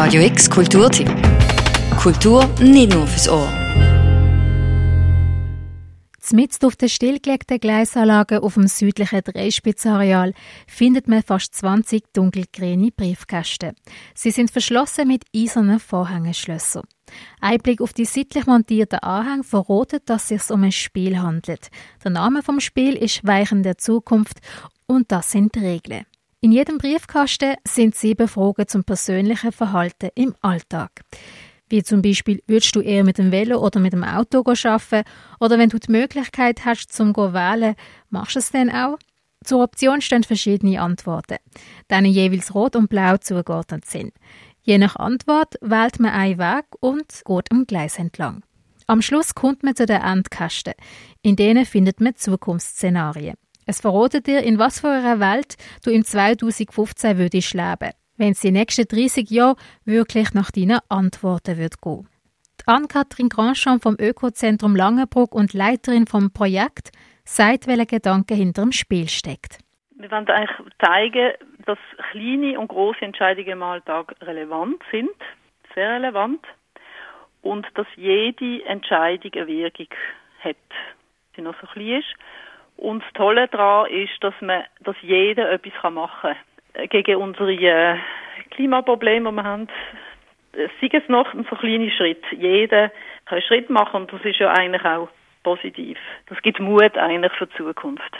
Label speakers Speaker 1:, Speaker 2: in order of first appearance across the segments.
Speaker 1: Radio X Kulturtipp. Kultur nicht nur fürs Ohr.
Speaker 2: Mitten auf der stillgelegten Gleisanlage auf dem südlichen Dreispitzareal findet man fast 20 dunkelgrüne Briefkästen. Sie sind verschlossen mit eisernen Vorhängeschlössern. Ein Blick auf die seitlich montierten Anhänge verratet, dass es sich um ein Spiel handelt. Der Name vom Spiel ist Weichen der Zukunft und das sind die Regeln. In jedem Briefkasten sind sieben Fragen zum persönlichen Verhalten im Alltag. Wie zum Beispiel, würdest du eher mit dem Velo oder mit dem Auto arbeiten? Oder wenn du die Möglichkeit hast, zum zu wählen, machst du es dann auch? Zur Option stehen verschiedene Antworten, denen jeweils Rot und Blau zugeordnet sind. Je nach Antwort wählt man einen Weg und geht am Gleis entlang. Am Schluss kommt man zu den Endkasten. In denen findet man Zukunftsszenarien. Es verratet dir, in was für einer Welt du im 2015 würdest leben wenn es die nächsten 30 Jahre wirklich nach deinen Antworten wird gehen. Ann-Kathrin Grandchamp vom Ökozentrum Langenbruck und Leiterin vom Projekt sagt, welcher Gedanke hinter dem Spiel steckt.
Speaker 3: Wir wollen eigentlich zeigen, dass kleine und große Entscheidungen im Alltag relevant sind, sehr relevant, und dass jede Entscheidung eine Wirkung hat, die noch so klein ist. Und das Tolle daran ist, dass man, dass jeder etwas machen kann gegen unsere äh, Klimaprobleme, die wir haben, sei es noch ein so kleiner Schritt. Jeder kann einen Schritt machen und das ist ja eigentlich auch positiv. Das gibt Mut eigentlich für die Zukunft.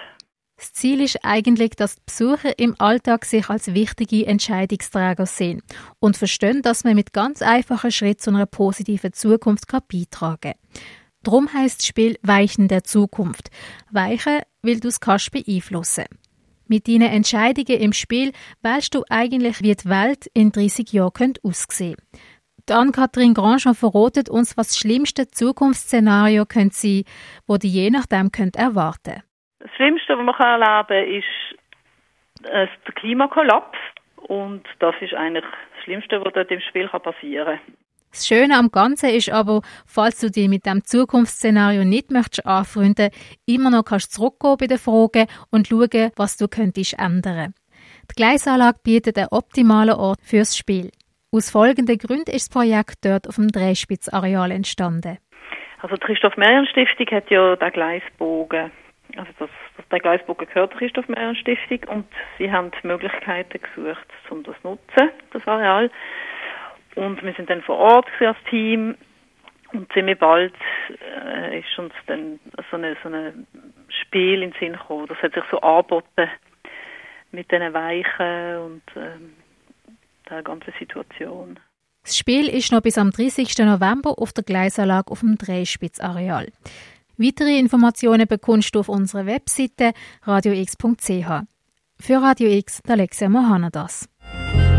Speaker 2: Das Ziel ist eigentlich, dass die Besucher im Alltag sich als wichtige Entscheidungsträger sehen und verstehen, dass man mit ganz einfachen Schritten zu einer positiven Zukunft beitragen kann. Darum heisst das Spiel Weichen der Zukunft. Weichen, weil du es kannst beeinflussen. Mit deinen Entscheidungen im Spiel wählst du eigentlich, wie die Welt in 30 Jahren aussehen könnte. Die Anne-Kathrin Grandjean verratet uns, was das schlimmste Zukunftsszenario könnte sein das die je nachdem könnt erwarten
Speaker 3: Das Schlimmste, was man erleben kann, ist äh, der Klimakollaps. Und das ist eigentlich das Schlimmste, was dort im Spiel passieren kann.
Speaker 2: Das Schöne am Ganzen ist aber, falls du dich mit dem Zukunftsszenario nicht möchtest anfreunden, immer noch kannst zurückgehen bei den Fragen und schauen, was du könntest ändern. Die Gleisanlage bietet einen optimalen Ort fürs Spiel. Aus folgenden Gründen ist das Projekt dort auf dem Dreispitzareal entstanden.
Speaker 3: Also die Christoph Merian Stiftung hat ja den Gleisbogen, also das, das, der Gleisbogen gehört der Christoph Merian Stiftung und sie haben Möglichkeiten gesucht, um das zu nutzen, das Areal. Und wir sind dann vor Ort als Team und ziemlich bald äh, ist uns dann so ein so eine Spiel in den Sinn gekommen. Das hat sich so angeboten mit diesen Weichen und ähm, der ganzen Situation.
Speaker 2: Das Spiel ist noch bis am 30. November auf der Gleisanlage auf dem Dreispitzareal. Weitere Informationen bekommst du auf unserer Webseite radiox.ch. Für Radio X, Alexia Mohanadas.